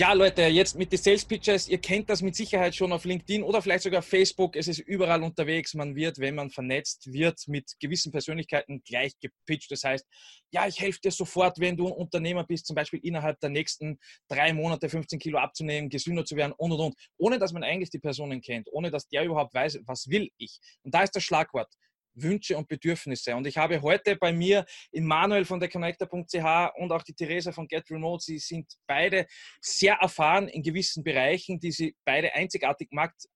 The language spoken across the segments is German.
Ja, Leute, jetzt mit den Sales Pitches, ihr kennt das mit Sicherheit schon auf LinkedIn oder vielleicht sogar Facebook. Es ist überall unterwegs. Man wird, wenn man vernetzt wird, mit gewissen Persönlichkeiten gleich gepitcht. Das heißt, ja, ich helfe dir sofort, wenn du ein Unternehmer bist, zum Beispiel innerhalb der nächsten drei Monate 15 Kilo abzunehmen, gesünder zu werden und und und. Ohne dass man eigentlich die Personen kennt, ohne dass der überhaupt weiß, was will ich. Und da ist das Schlagwort. Wünsche und Bedürfnisse. Und ich habe heute bei mir in Manuel von der Connector.ch und auch die Theresa von Get Remote, sie sind beide sehr erfahren in gewissen Bereichen, die sie beide einzigartig macht.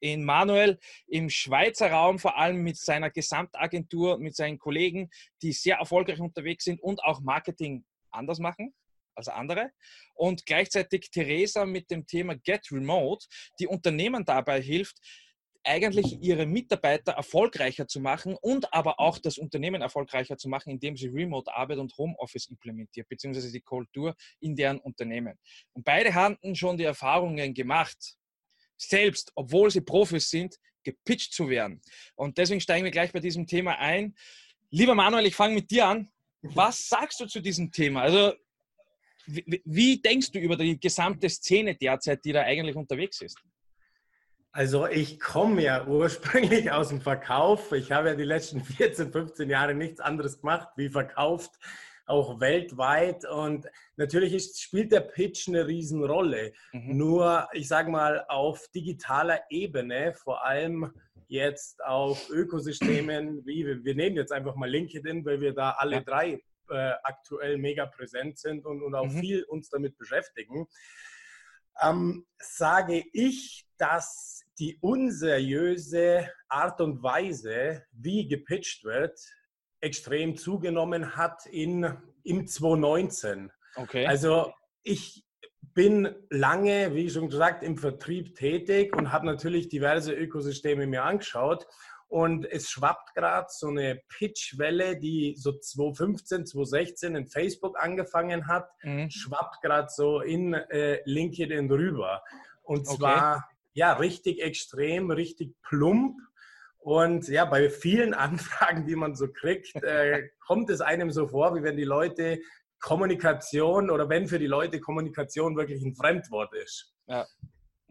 In Manuel im Schweizer Raum, vor allem mit seiner Gesamtagentur, mit seinen Kollegen, die sehr erfolgreich unterwegs sind und auch Marketing anders machen als andere. Und gleichzeitig Theresa mit dem Thema Get Remote, die Unternehmen dabei hilft, eigentlich ihre Mitarbeiter erfolgreicher zu machen und aber auch das Unternehmen erfolgreicher zu machen, indem sie Remote-Arbeit und Homeoffice implementiert, beziehungsweise die Kultur in deren Unternehmen. Und beide hatten schon die Erfahrungen gemacht, selbst, obwohl sie Profis sind, gepitcht zu werden. Und deswegen steigen wir gleich bei diesem Thema ein. Lieber Manuel, ich fange mit dir an. Was sagst du zu diesem Thema? Also, wie, wie denkst du über die gesamte Szene derzeit, die da eigentlich unterwegs ist? Also ich komme ja ursprünglich aus dem Verkauf. Ich habe ja die letzten 14, 15 Jahre nichts anderes gemacht wie verkauft, auch weltweit. Und natürlich ist, spielt der Pitch eine Riesenrolle. Mhm. Nur, ich sage mal, auf digitaler Ebene, vor allem jetzt auf Ökosystemen, wie wir, wir nehmen jetzt einfach mal LinkedIn, weil wir da alle ja. drei äh, aktuell mega präsent sind und, und auch mhm. viel uns damit beschäftigen. Ähm, sage ich, dass die unseriöse Art und Weise, wie gepitcht wird, extrem zugenommen hat in, im 2019. Okay. Also ich bin lange, wie schon gesagt, im Vertrieb tätig und habe natürlich diverse Ökosysteme mir angeschaut. Und es schwappt gerade so eine Pitchwelle, die so 2015, 2016 in Facebook angefangen hat, mhm. schwappt gerade so in äh, LinkedIn rüber. Und zwar okay ja, richtig extrem, richtig plump. Und ja, bei vielen Anfragen, die man so kriegt, äh, kommt es einem so vor, wie wenn die Leute Kommunikation oder wenn für die Leute Kommunikation wirklich ein Fremdwort ist. Ja.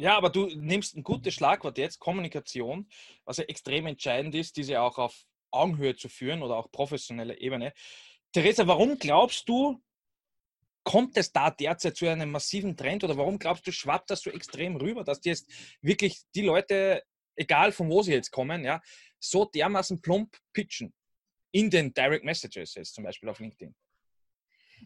Ja, aber du nimmst ein gutes Schlagwort jetzt, Kommunikation, was ja extrem entscheidend ist, diese auch auf Augenhöhe zu führen oder auch professionelle Ebene. Theresa, warum glaubst du, kommt es da derzeit zu einem massiven Trend oder warum glaubst du, schwappt das so extrem rüber, dass jetzt wirklich die Leute, egal von wo sie jetzt kommen, ja, so dermaßen plump pitchen in den Direct Messages jetzt zum Beispiel auf LinkedIn?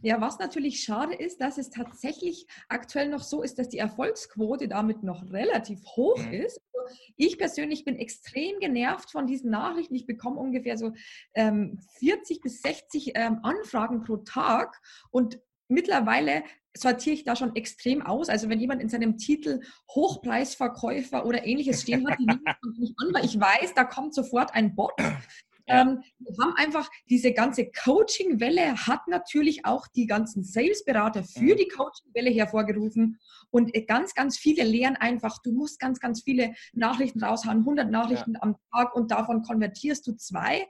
Ja, was natürlich schade ist, dass es tatsächlich aktuell noch so ist, dass die Erfolgsquote damit noch relativ hoch mhm. ist. Also ich persönlich bin extrem genervt von diesen Nachrichten. Ich bekomme ungefähr so ähm, 40 bis 60 ähm, Anfragen pro Tag und mittlerweile sortiere ich da schon extrem aus. Also wenn jemand in seinem Titel Hochpreisverkäufer oder ähnliches stehen hat, die nehme ich nicht an, weil ich weiß, da kommt sofort ein Bot. Ja. Ähm, wir haben einfach diese ganze Coaching-Welle hat natürlich auch die ganzen Sales-Berater für mhm. die Coaching-Welle hervorgerufen. Und äh, ganz, ganz viele lehren einfach, du musst ganz, ganz viele Nachrichten raushauen, 100 Nachrichten ja. am Tag und davon konvertierst du zwei.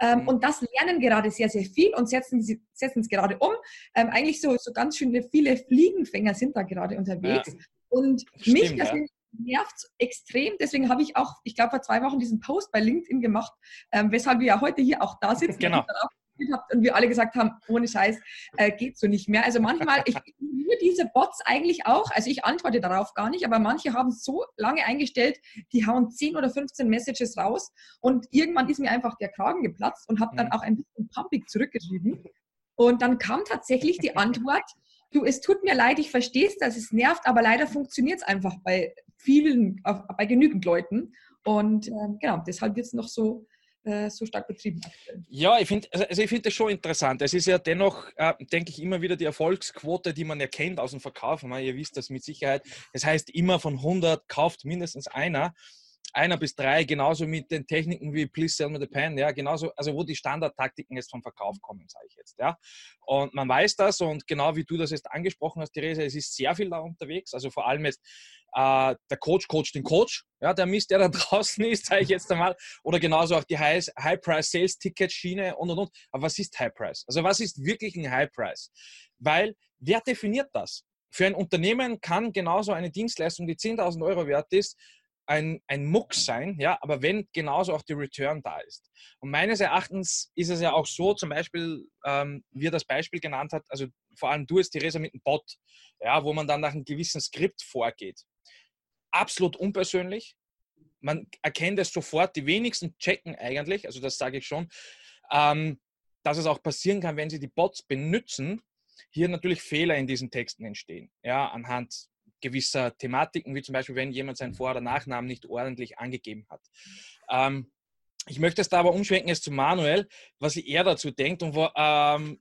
Ähm, mhm. Und das lernen gerade sehr, sehr viel und setzen setzen es gerade um. Ähm, eigentlich so, so ganz schöne viele Fliegenfänger sind da gerade unterwegs. Ja. Und Stimmt, mich persönlich nervt extrem. Deswegen habe ich auch, ich glaube, vor zwei Wochen diesen Post bei LinkedIn gemacht, ähm, weshalb wir ja heute hier auch da sitzen. Genau. Und wir alle gesagt haben, ohne Scheiß äh, geht so nicht mehr. Also manchmal, ich nur diese Bots eigentlich auch, also ich antworte darauf gar nicht, aber manche haben so lange eingestellt, die hauen 10 oder 15 Messages raus und irgendwann ist mir einfach der Kragen geplatzt und habe dann mhm. auch ein bisschen pumpig zurückgeschrieben. Und dann kam tatsächlich die Antwort, du, es tut mir leid, ich verstehe es, dass es nervt, aber leider funktioniert es einfach bei vielen, bei genügend Leuten. Und äh, genau, deshalb wird es noch so, äh, so stark betrieben. Ja, ich finde also, also ich find das schon interessant. Es ist ja dennoch, äh, denke ich, immer wieder die Erfolgsquote, die man erkennt aus dem Verkauf. ihr wisst das mit Sicherheit. Das heißt, immer von 100 kauft mindestens einer. Einer bis drei, genauso mit den Techniken wie Please Sell Me the Pen, ja, genauso, also wo die Standardtaktiken jetzt vom Verkauf kommen, sage ich jetzt, ja. Und man weiß das und genau wie du das jetzt angesprochen hast, Theresa, es ist sehr viel da unterwegs, also vor allem jetzt äh, der Coach coacht den Coach, ja, der Mist, der da draußen ist, sage ich jetzt einmal, oder genauso auch die High-Price-Sales-Ticket-Schiene und und und. Aber was ist High-Price? Also was ist wirklich ein High-Price? Weil wer definiert das? Für ein Unternehmen kann genauso eine Dienstleistung, die 10.000 Euro wert ist, ein, ein Mucks sein, ja, aber wenn genauso auch die Return da ist. Und meines Erachtens ist es ja auch so, zum Beispiel, ähm, wie er das Beispiel genannt hat, also vor allem du es, Theresa, mit einem Bot, ja, wo man dann nach einem gewissen Skript vorgeht. Absolut unpersönlich. Man erkennt es sofort, die wenigsten checken eigentlich, also das sage ich schon, ähm, dass es auch passieren kann, wenn sie die Bots benutzen, hier natürlich Fehler in diesen Texten entstehen, ja, anhand gewisser Thematiken, wie zum Beispiel, wenn jemand seinen Vor- oder Nachnamen nicht ordentlich angegeben hat. Ähm, ich möchte es da aber umschwenken jetzt zu Manuel, was er dazu denkt und wo, ähm,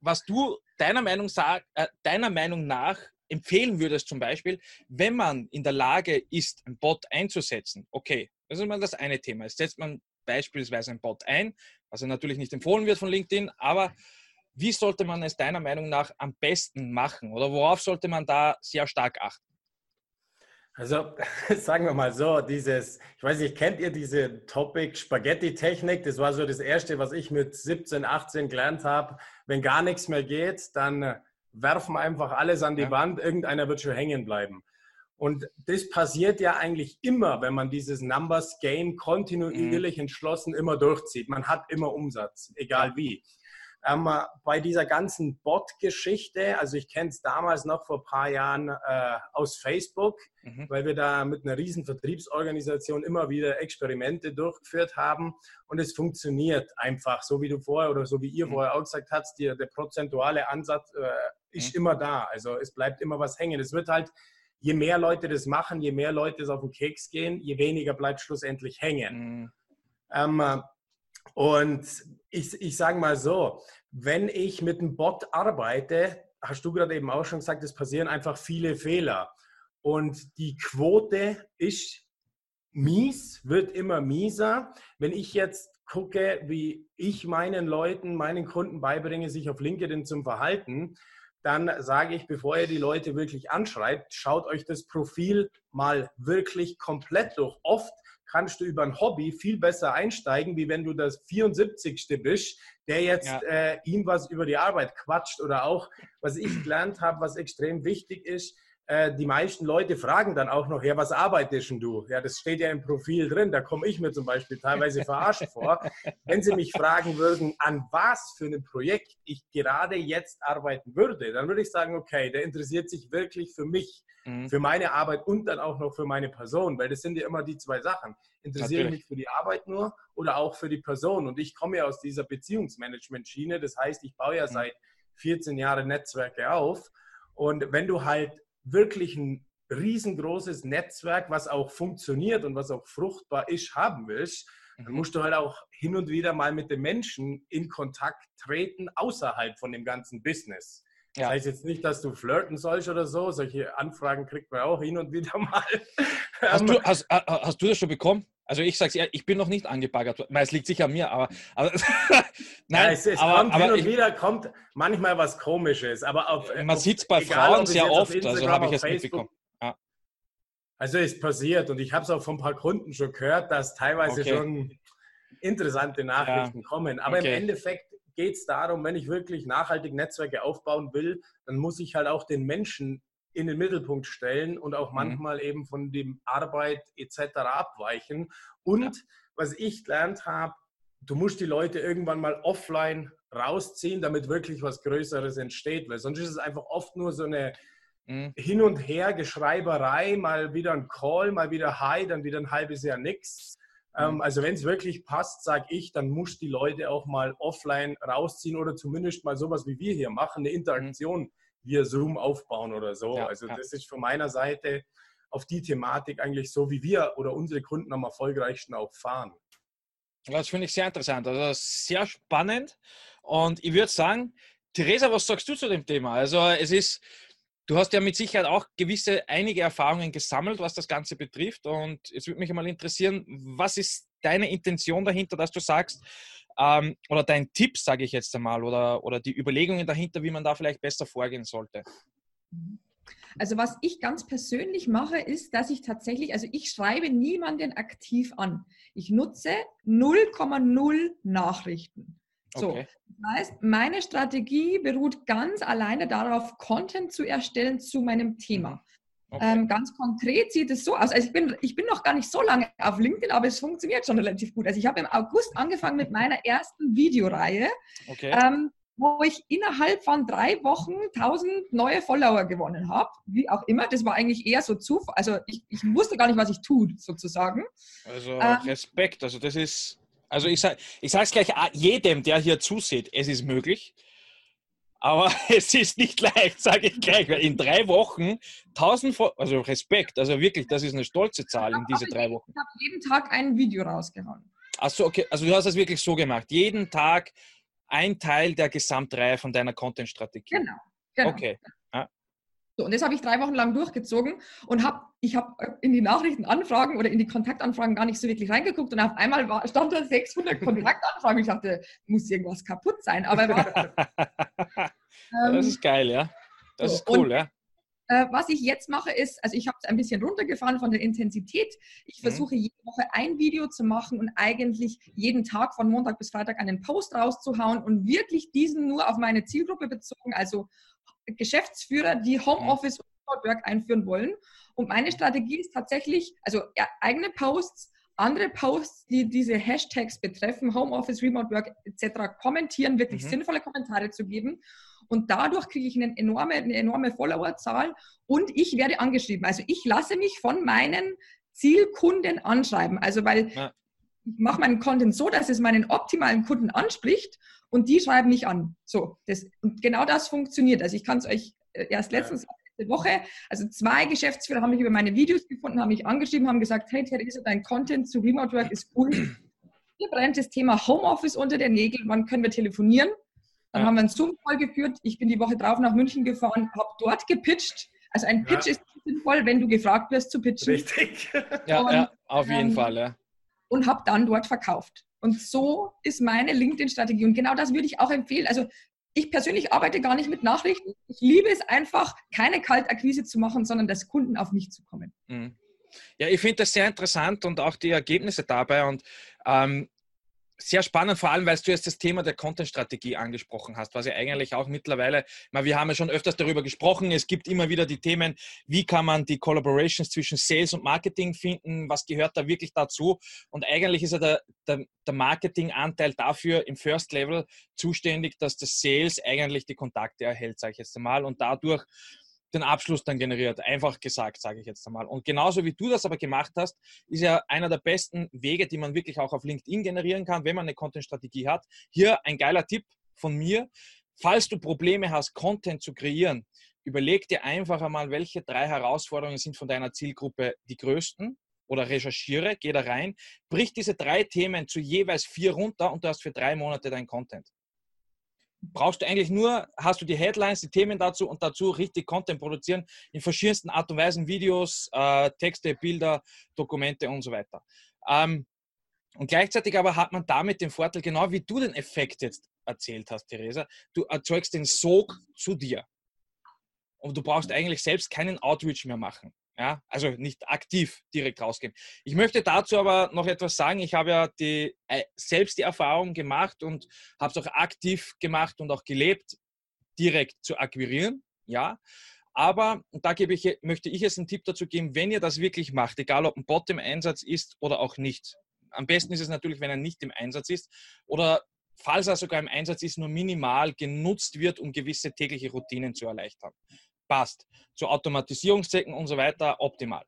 was du deiner Meinung, äh, deiner Meinung nach empfehlen würdest, zum Beispiel, wenn man in der Lage ist, ein Bot einzusetzen. Okay, das ist mal das eine Thema. Jetzt setzt man beispielsweise ein Bot ein, was natürlich nicht empfohlen wird von LinkedIn, aber wie sollte man es deiner Meinung nach am besten machen oder worauf sollte man da sehr stark achten? Also sagen wir mal so, dieses, ich weiß nicht, kennt ihr diese Topic Spaghetti-Technik? Das war so das Erste, was ich mit 17, 18 gelernt habe. Wenn gar nichts mehr geht, dann werfen wir einfach alles an die ja. Wand, irgendeiner wird schon hängen bleiben. Und das passiert ja eigentlich immer, wenn man dieses Numbers Game kontinuierlich mhm. entschlossen immer durchzieht. Man hat immer Umsatz, egal wie. Ähm, bei dieser ganzen Bot-Geschichte, also ich kenne es damals noch vor ein paar Jahren äh, aus Facebook, mhm. weil wir da mit einer riesen Vertriebsorganisation immer wieder Experimente durchgeführt haben und es funktioniert einfach, so wie du vorher oder so wie ihr mhm. vorher auch gesagt habt, die, der prozentuale Ansatz äh, ist mhm. immer da. Also es bleibt immer was hängen. Es wird halt, je mehr Leute das machen, je mehr Leute es auf den Keks gehen, je weniger bleibt schlussendlich hängen. Mhm. Ähm, und ich, ich sage mal so, wenn ich mit einem Bot arbeite, hast du gerade eben auch schon gesagt, es passieren einfach viele Fehler. Und die Quote ist mies, wird immer mieser. Wenn ich jetzt gucke, wie ich meinen Leuten, meinen Kunden beibringe, sich auf LinkedIn zum Verhalten, dann sage ich, bevor ihr die Leute wirklich anschreibt, schaut euch das Profil mal wirklich komplett durch. Oft kannst du über ein Hobby viel besser einsteigen, wie wenn du das 74. bist, der jetzt ja. äh, ihm was über die Arbeit quatscht oder auch, was ich gelernt habe, was extrem wichtig ist, äh, die meisten Leute fragen dann auch noch, ja, was arbeitest denn du? Ja, das steht ja im Profil drin, da komme ich mir zum Beispiel teilweise verarscht vor. Wenn Sie mich fragen würden, an was für ein Projekt ich gerade jetzt arbeiten würde, dann würde ich sagen, okay, der interessiert sich wirklich für mich, mhm. für meine Arbeit und dann auch noch für meine Person, weil das sind ja immer die zwei Sachen. Interessiere ich mich für die Arbeit nur oder auch für die Person? Und ich komme ja aus dieser Beziehungsmanagement-Schiene, das heißt, ich baue ja mhm. seit 14 Jahren Netzwerke auf. Und wenn du halt wirklich ein riesengroßes Netzwerk, was auch funktioniert und was auch fruchtbar ist, haben willst, dann mhm. musst du halt auch hin und wieder mal mit den Menschen in Kontakt treten, außerhalb von dem ganzen Business. Ja. Das heißt jetzt nicht, dass du flirten sollst oder so. Solche Anfragen kriegt man auch hin und wieder mal. Hast du, hast, hast du das schon bekommen? Also ich sage es ich bin noch nicht angebaggert worden. Es liegt sicher an mir, aber, aber nein, ja, es, es aber, kommt aber hin und ich, wieder kommt manchmal was Komisches, aber auf, man sieht es bei egal, Frauen sehr oft, also habe ich es mitbekommen. Ja. Also es passiert und ich habe es auch von ein paar Kunden schon gehört, dass teilweise okay. schon interessante Nachrichten ja. kommen. Aber okay. im Endeffekt geht es darum, wenn ich wirklich nachhaltig Netzwerke aufbauen will, dann muss ich halt auch den Menschen in den Mittelpunkt stellen und auch mhm. manchmal mhm. eben von dem Arbeit etc. abweichen. Und ja. was ich gelernt habe, du musst die Leute irgendwann mal offline rausziehen, damit wirklich was Größeres entsteht, weil sonst ist es einfach oft nur so eine mhm. Hin- und Her-Geschreiberei, mal wieder ein Call, mal wieder Hi, dann wieder ein halbes Jahr nichts. Ähm, mhm. Also wenn es wirklich passt, sage ich, dann muss die Leute auch mal offline rausziehen oder zumindest mal sowas wie wir hier machen, eine Interaktion via Zoom aufbauen oder so. Ja, also ja. das ist von meiner Seite auf die Thematik eigentlich so, wie wir oder unsere Kunden am erfolgreichsten auch fahren. Das finde ich sehr interessant, also sehr spannend. Und ich würde sagen, Theresa, was sagst du zu dem Thema? Also es ist, Du hast ja mit Sicherheit auch gewisse, einige Erfahrungen gesammelt, was das Ganze betrifft. Und es würde mich einmal interessieren, was ist deine Intention dahinter, dass du sagst, ähm, oder dein Tipp, sage ich jetzt einmal, oder, oder die Überlegungen dahinter, wie man da vielleicht besser vorgehen sollte? Also was ich ganz persönlich mache, ist, dass ich tatsächlich, also ich schreibe niemanden aktiv an. Ich nutze 0,0 Nachrichten. So, okay. das heißt, meine Strategie beruht ganz alleine darauf, Content zu erstellen zu meinem Thema. Okay. Ähm, ganz konkret sieht es so aus. Also ich bin, ich bin noch gar nicht so lange auf LinkedIn, aber es funktioniert schon relativ gut. Also ich habe im August angefangen mit meiner ersten Videoreihe, okay. ähm, wo ich innerhalb von drei Wochen 1000 neue Follower gewonnen habe. Wie auch immer. Das war eigentlich eher so Zufall. Also ich, ich wusste gar nicht, was ich tue, sozusagen. Also ähm, Respekt. Also das ist also ich sage ich es gleich jedem, der hier zusieht, es ist möglich. Aber es ist nicht leicht, sage ich gleich. Weil in drei Wochen 1000, also Respekt, also wirklich, das ist eine stolze Zahl in diese drei Wochen. Ich habe jeden Tag ein Video rausgehauen. Achso, okay. Also du hast das wirklich so gemacht. Jeden Tag ein Teil der Gesamtreihe von deiner Content-Strategie. Genau, genau. Okay. So, und das habe ich drei Wochen lang durchgezogen und habe, ich habe in die Nachrichtenanfragen oder in die Kontaktanfragen gar nicht so wirklich reingeguckt und auf einmal war, stand da 600 Kontaktanfragen. Ich dachte, muss irgendwas kaputt sein. Aber war, ähm, das ist geil, ja. Das so, ist cool, und, ja. Äh, was ich jetzt mache, ist, also ich habe es ein bisschen runtergefahren von der Intensität. Ich mhm. versuche jede Woche ein Video zu machen und eigentlich jeden Tag von Montag bis Freitag einen Post rauszuhauen und wirklich diesen nur auf meine Zielgruppe bezogen, also Geschäftsführer, die Homeoffice und Remote Work einführen wollen. Und meine Strategie ist tatsächlich, also eigene Posts, andere Posts, die diese Hashtags betreffen, Homeoffice, Remote Work etc., kommentieren, wirklich mhm. sinnvolle Kommentare zu geben. Und dadurch kriege ich eine enorme, eine enorme Followerzahl und ich werde angeschrieben. Also ich lasse mich von meinen Zielkunden anschreiben. Also weil ja. Ich mache meinen Content so, dass es meinen optimalen Kunden anspricht und die schreiben mich an. So, das, und genau das funktioniert. Also ich kann es euch äh, erst letztens letzte Woche, also zwei Geschäftsführer haben mich über meine Videos gefunden, haben mich angeschrieben, haben gesagt, hey Theresa, dein Content zu Remote Work ist cool. Hier brennt das Thema Homeoffice unter den Nägeln, wann können wir telefonieren? Dann ja. haben wir einen Zoom-Call geführt. Ich bin die Woche drauf nach München gefahren, habe dort gepitcht. Also ein Pitch ja. ist sinnvoll, wenn du gefragt wirst zu pitchen. Richtig. ja, und, ja, auf jeden ähm, Fall. Ja. Und habe dann dort verkauft. Und so ist meine LinkedIn-Strategie. Und genau das würde ich auch empfehlen. Also ich persönlich arbeite gar nicht mit Nachrichten. Ich liebe es einfach, keine Kaltakquise zu machen, sondern dass Kunden auf mich zu kommen. Mhm. Ja, ich finde das sehr interessant und auch die Ergebnisse dabei. Und ähm, sehr spannend, vor allem, weil du jetzt das Thema der Content-Strategie angesprochen hast, was ja eigentlich auch mittlerweile, wir haben ja schon öfters darüber gesprochen, es gibt immer wieder die Themen, wie kann man die Collaborations zwischen Sales und Marketing finden, was gehört da wirklich dazu? Und eigentlich ist ja der, der, der Marketing-Anteil dafür im First Level zuständig, dass das Sales eigentlich die Kontakte erhält, sage ich jetzt einmal, und dadurch den Abschluss dann generiert. Einfach gesagt, sage ich jetzt einmal. Und genauso wie du das aber gemacht hast, ist ja einer der besten Wege, die man wirklich auch auf LinkedIn generieren kann, wenn man eine Content-Strategie hat. Hier ein geiler Tipp von mir. Falls du Probleme hast, Content zu kreieren, überleg dir einfach einmal, welche drei Herausforderungen sind von deiner Zielgruppe die größten oder recherchiere, geh da rein, brich diese drei Themen zu jeweils vier runter und du hast für drei Monate dein Content brauchst du eigentlich nur, hast du die Headlines, die Themen dazu und dazu richtig Content produzieren in verschiedensten Art und Weisen, Videos, äh, Texte, Bilder, Dokumente und so weiter. Ähm, und gleichzeitig aber hat man damit den Vorteil, genau wie du den Effekt jetzt erzählt hast, Theresa, du erzeugst den Sog zu dir. Und du brauchst eigentlich selbst keinen Outreach mehr machen. Ja, also nicht aktiv direkt rausgehen. Ich möchte dazu aber noch etwas sagen. Ich habe ja die, äh, selbst die Erfahrung gemacht und habe es auch aktiv gemacht und auch gelebt, direkt zu akquirieren. Ja, aber da gebe ich, möchte ich jetzt einen Tipp dazu geben, wenn ihr das wirklich macht, egal ob ein Bot im Einsatz ist oder auch nicht. Am besten ist es natürlich, wenn er nicht im Einsatz ist oder falls er sogar im Einsatz ist, nur minimal genutzt wird, um gewisse tägliche Routinen zu erleichtern passt. Zu Automatisierungszwecken und so weiter optimal.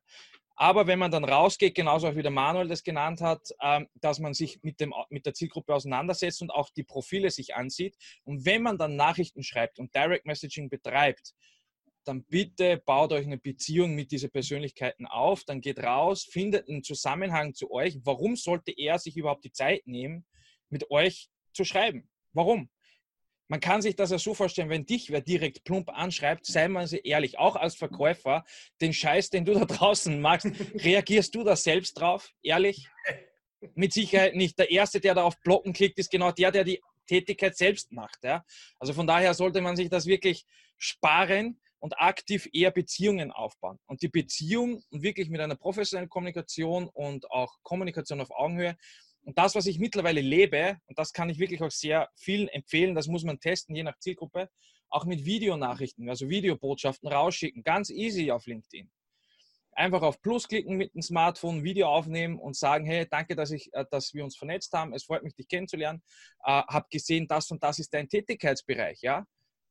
Aber wenn man dann rausgeht, genauso auch wie der Manuel das genannt hat, ähm, dass man sich mit, dem, mit der Zielgruppe auseinandersetzt und auch die Profile sich ansieht. Und wenn man dann Nachrichten schreibt und Direct Messaging betreibt, dann bitte baut euch eine Beziehung mit diesen Persönlichkeiten auf, dann geht raus, findet einen Zusammenhang zu euch. Warum sollte er sich überhaupt die Zeit nehmen, mit euch zu schreiben? Warum? Man kann sich das ja so vorstellen, wenn dich wer direkt plump anschreibt, sei mal ehrlich, auch als Verkäufer, den Scheiß, den du da draußen machst, reagierst du da selbst drauf? Ehrlich? Mit Sicherheit nicht. Der Erste, der da auf Blocken klickt, ist genau der, der die Tätigkeit selbst macht. Ja? Also von daher sollte man sich das wirklich sparen und aktiv eher Beziehungen aufbauen. Und die Beziehung wirklich mit einer professionellen Kommunikation und auch Kommunikation auf Augenhöhe, und das, was ich mittlerweile lebe, und das kann ich wirklich auch sehr vielen empfehlen, das muss man testen, je nach Zielgruppe, auch mit Videonachrichten, also Videobotschaften rausschicken, ganz easy auf LinkedIn. Einfach auf Plus klicken mit dem Smartphone, Video aufnehmen und sagen, hey, danke, dass, ich, äh, dass wir uns vernetzt haben. Es freut mich, dich kennenzulernen. Äh, hab gesehen, das und das ist dein Tätigkeitsbereich. Ja?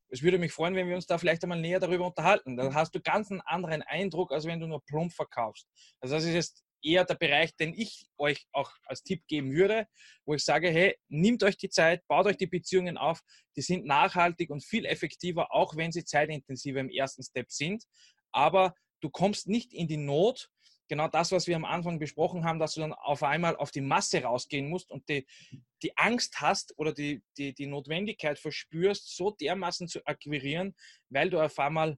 Es würde mich freuen, wenn wir uns da vielleicht einmal näher darüber unterhalten. Dann hast du ganz einen anderen Eindruck, als wenn du nur plump verkaufst. Also das ist jetzt eher der Bereich, den ich euch auch als Tipp geben würde, wo ich sage, hey, nehmt euch die Zeit, baut euch die Beziehungen auf, die sind nachhaltig und viel effektiver, auch wenn sie zeitintensiver im ersten Step sind. Aber du kommst nicht in die Not, genau das, was wir am Anfang besprochen haben, dass du dann auf einmal auf die Masse rausgehen musst und die, die Angst hast oder die, die, die Notwendigkeit verspürst, so dermaßen zu akquirieren, weil du auf einmal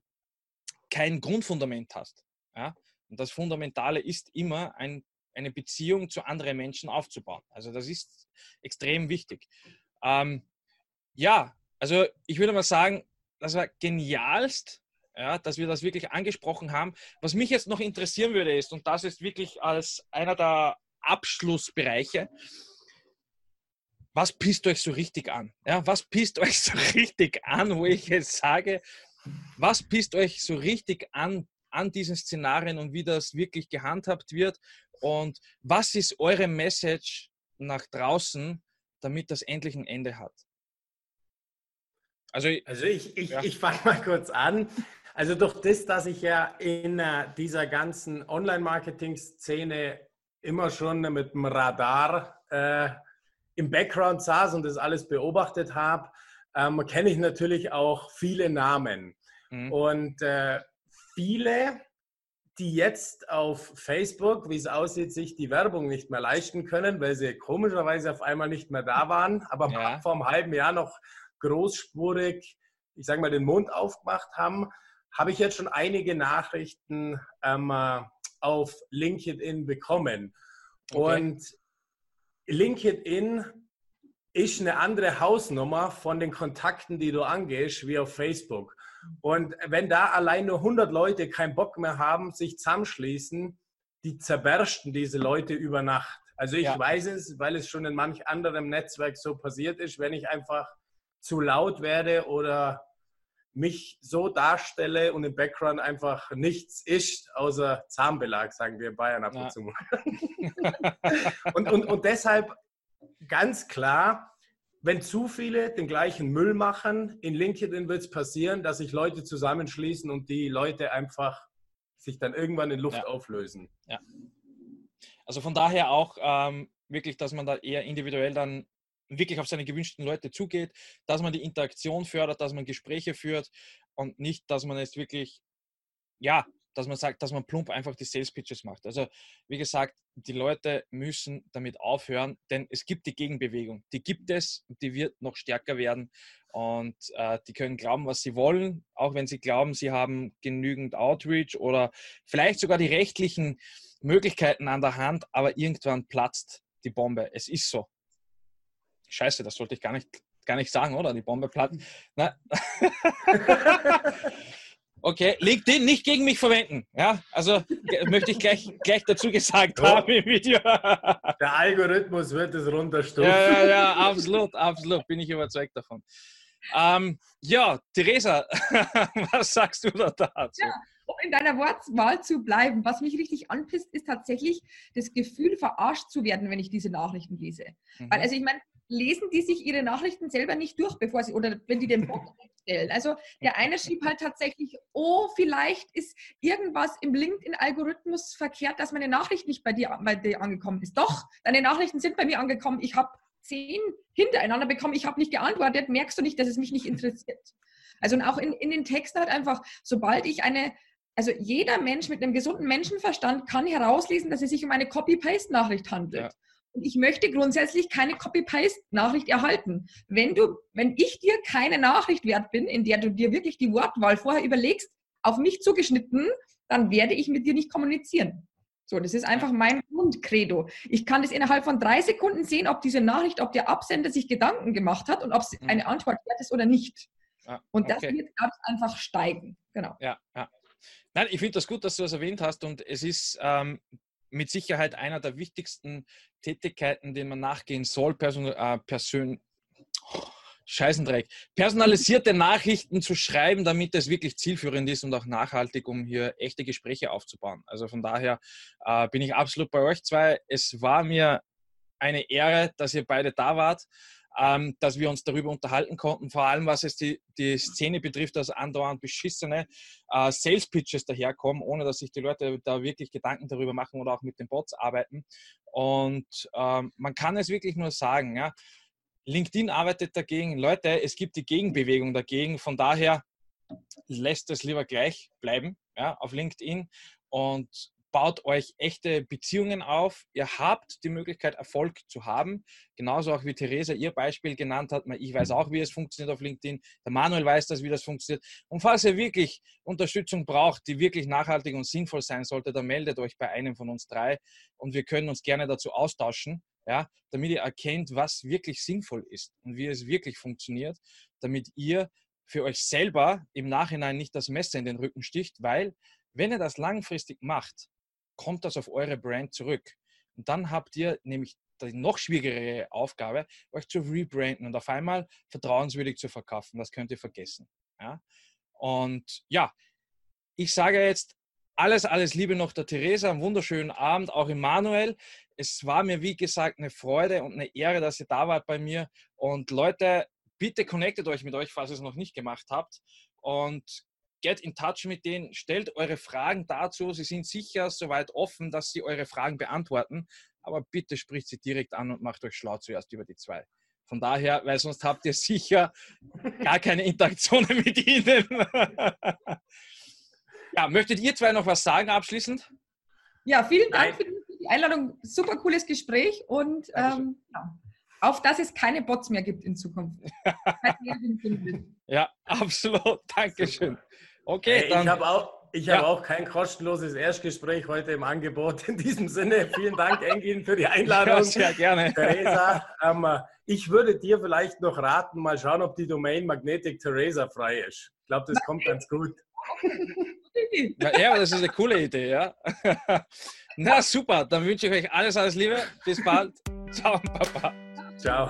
kein Grundfundament hast. Ja? Und das Fundamentale ist immer, ein, eine Beziehung zu anderen Menschen aufzubauen. Also das ist extrem wichtig. Ähm, ja, also ich würde mal sagen, das war genialst, ja, dass wir das wirklich angesprochen haben. Was mich jetzt noch interessieren würde, ist, und das ist wirklich als einer der Abschlussbereiche, was pisst euch so richtig an? Ja, was pisst euch so richtig an, wo ich jetzt sage, was pisst euch so richtig an an diesen Szenarien und wie das wirklich gehandhabt wird. Und was ist eure Message nach draußen, damit das endlich ein Ende hat? Also, also ich, ich, ja. ich fange mal kurz an. Also durch das, dass ich ja in uh, dieser ganzen Online-Marketing-Szene immer schon mit dem Radar äh, im Background saß und das alles beobachtet habe, ähm, kenne ich natürlich auch viele Namen. Mhm. Und äh, viele, die jetzt auf Facebook, wie es aussieht, sich die Werbung nicht mehr leisten können, weil sie komischerweise auf einmal nicht mehr da waren, aber ja. vor einem halben Jahr noch großspurig, ich sage mal, den Mund aufgemacht haben, habe ich jetzt schon einige Nachrichten ähm, auf LinkedIn bekommen. Okay. Und LinkedIn ist eine andere Hausnummer von den Kontakten, die du angehst, wie auf Facebook. Und wenn da allein nur 100 Leute keinen Bock mehr haben, sich zusammenschließen, die zerbersten diese Leute über Nacht. Also ich ja. weiß es, weil es schon in manch anderem Netzwerk so passiert ist, wenn ich einfach zu laut werde oder mich so darstelle und im Background einfach nichts ist, außer Zahnbelag, sagen wir in Bayern ab und ja. zu. und, und, und deshalb ganz klar, wenn zu viele den gleichen Müll machen, in LinkedIn wird es passieren, dass sich Leute zusammenschließen und die Leute einfach sich dann irgendwann in Luft ja. auflösen. Ja. Also von daher auch ähm, wirklich, dass man da eher individuell dann wirklich auf seine gewünschten Leute zugeht, dass man die Interaktion fördert, dass man Gespräche führt und nicht, dass man jetzt wirklich, ja, dass man sagt, dass man plump einfach die Sales Pitches macht. Also wie gesagt, die Leute müssen damit aufhören, denn es gibt die Gegenbewegung. Die gibt es und die wird noch stärker werden. Und äh, die können glauben, was sie wollen, auch wenn sie glauben, sie haben genügend Outreach oder vielleicht sogar die rechtlichen Möglichkeiten an der Hand, aber irgendwann platzt die Bombe. Es ist so. Scheiße, das sollte ich gar nicht, gar nicht sagen, oder? Die Bombe platzt. Okay, LinkedIn nicht gegen mich verwenden. Ja, also möchte ich gleich, gleich dazu gesagt ja. haben im Video. Der Algorithmus wird es runterstufen. Ja, ja, ja, absolut, absolut, bin ich überzeugt davon. Ähm, ja, Theresa, was sagst du da dazu? Ja, um in deiner Wortwahl zu bleiben, was mich richtig anpisst, ist tatsächlich das Gefühl, verarscht zu werden, wenn ich diese Nachrichten lese. Mhm. Weil, also ich meine, lesen die sich ihre Nachrichten selber nicht durch, bevor sie, oder wenn die den Bot einstellen. Also der eine schrieb halt tatsächlich, oh, vielleicht ist irgendwas im LinkedIn-Algorithmus verkehrt, dass meine Nachricht nicht bei dir, bei dir angekommen ist. Doch, deine Nachrichten sind bei mir angekommen. Ich habe zehn hintereinander bekommen, ich habe nicht geantwortet. Merkst du nicht, dass es mich nicht interessiert? Also und auch in, in den Texten halt einfach, sobald ich eine also jeder Mensch mit einem gesunden Menschenverstand kann herauslesen, dass es sich um eine Copy-Paste-Nachricht handelt. Ja. Ich möchte grundsätzlich keine Copy-Paste-Nachricht erhalten. Wenn du, wenn ich dir keine Nachricht wert bin, in der du dir wirklich die Wortwahl vorher überlegst, auf mich zugeschnitten, dann werde ich mit dir nicht kommunizieren. So, das ist einfach mein Grundcredo. Ich kann das innerhalb von drei Sekunden sehen, ob diese Nachricht, ob der Absender sich Gedanken gemacht hat und ob es mhm. eine Antwort wert ist oder nicht. Ah, und das wird, glaube ich, einfach steigen. Genau. Ja, ja. Nein, ich finde das gut, dass du das erwähnt hast und es ist ähm, mit Sicherheit einer der wichtigsten Tätigkeiten, denen man nachgehen soll, Person, äh, Persön oh, Scheißendreck. Personalisierte Nachrichten zu schreiben, damit es wirklich zielführend ist und auch nachhaltig, um hier echte Gespräche aufzubauen. Also von daher äh, bin ich absolut bei euch zwei. Es war mir eine Ehre, dass ihr beide da wart ähm, dass wir uns darüber unterhalten konnten, vor allem was es die, die Szene betrifft, dass andauernd beschissene äh, Sales Pitches daherkommen, ohne dass sich die Leute da wirklich Gedanken darüber machen oder auch mit den Bots arbeiten. Und ähm, man kann es wirklich nur sagen, ja, LinkedIn arbeitet dagegen. Leute, es gibt die Gegenbewegung dagegen. Von daher lässt es lieber gleich bleiben ja, auf LinkedIn und baut euch echte Beziehungen auf. Ihr habt die Möglichkeit, Erfolg zu haben. Genauso auch wie Theresa ihr Beispiel genannt hat. Ich weiß auch, wie es funktioniert auf LinkedIn. Der Manuel weiß das, wie das funktioniert. Und falls ihr wirklich Unterstützung braucht, die wirklich nachhaltig und sinnvoll sein sollte, dann meldet euch bei einem von uns drei und wir können uns gerne dazu austauschen, ja, damit ihr erkennt, was wirklich sinnvoll ist und wie es wirklich funktioniert, damit ihr für euch selber im Nachhinein nicht das Messer in den Rücken sticht, weil wenn ihr das langfristig macht, kommt das auf eure Brand zurück. Und dann habt ihr nämlich die noch schwierigere Aufgabe, euch zu rebranden und auf einmal vertrauenswürdig zu verkaufen. Das könnt ihr vergessen. Ja? Und ja, ich sage jetzt alles, alles Liebe noch der Theresa, einen wunderschönen Abend, auch Emanuel. Es war mir, wie gesagt, eine Freude und eine Ehre, dass ihr da wart bei mir. Und Leute, bitte connectet euch mit euch, falls ihr es noch nicht gemacht habt. Und get in touch mit denen, stellt eure Fragen dazu. Sie sind sicher soweit offen, dass sie eure Fragen beantworten. Aber bitte spricht sie direkt an und macht euch schlau zuerst über die zwei. Von daher, weil sonst habt ihr sicher gar keine Interaktionen mit ihnen. ja, möchtet ihr zwei noch was sagen abschließend? Ja, vielen Dank für die Einladung. Super cooles Gespräch und ähm, ja, auf dass es keine Bots mehr gibt in Zukunft. ja, absolut. Dankeschön. Okay, dann. Ich habe auch, ich ja. habe auch kein kostenloses Erstgespräch heute im Angebot. In diesem Sinne, vielen Dank, Engin, für die Einladung. Ja, sehr gerne. Theresa, ähm, ich würde dir vielleicht noch raten, mal schauen, ob die Domain Magnetic Theresa frei ist. Ich glaube, das kommt ganz gut. Ja, das ist eine coole Idee, ja. Na super, dann wünsche ich euch alles, alles Liebe. Bis bald. Ciao, Papa. Ciao.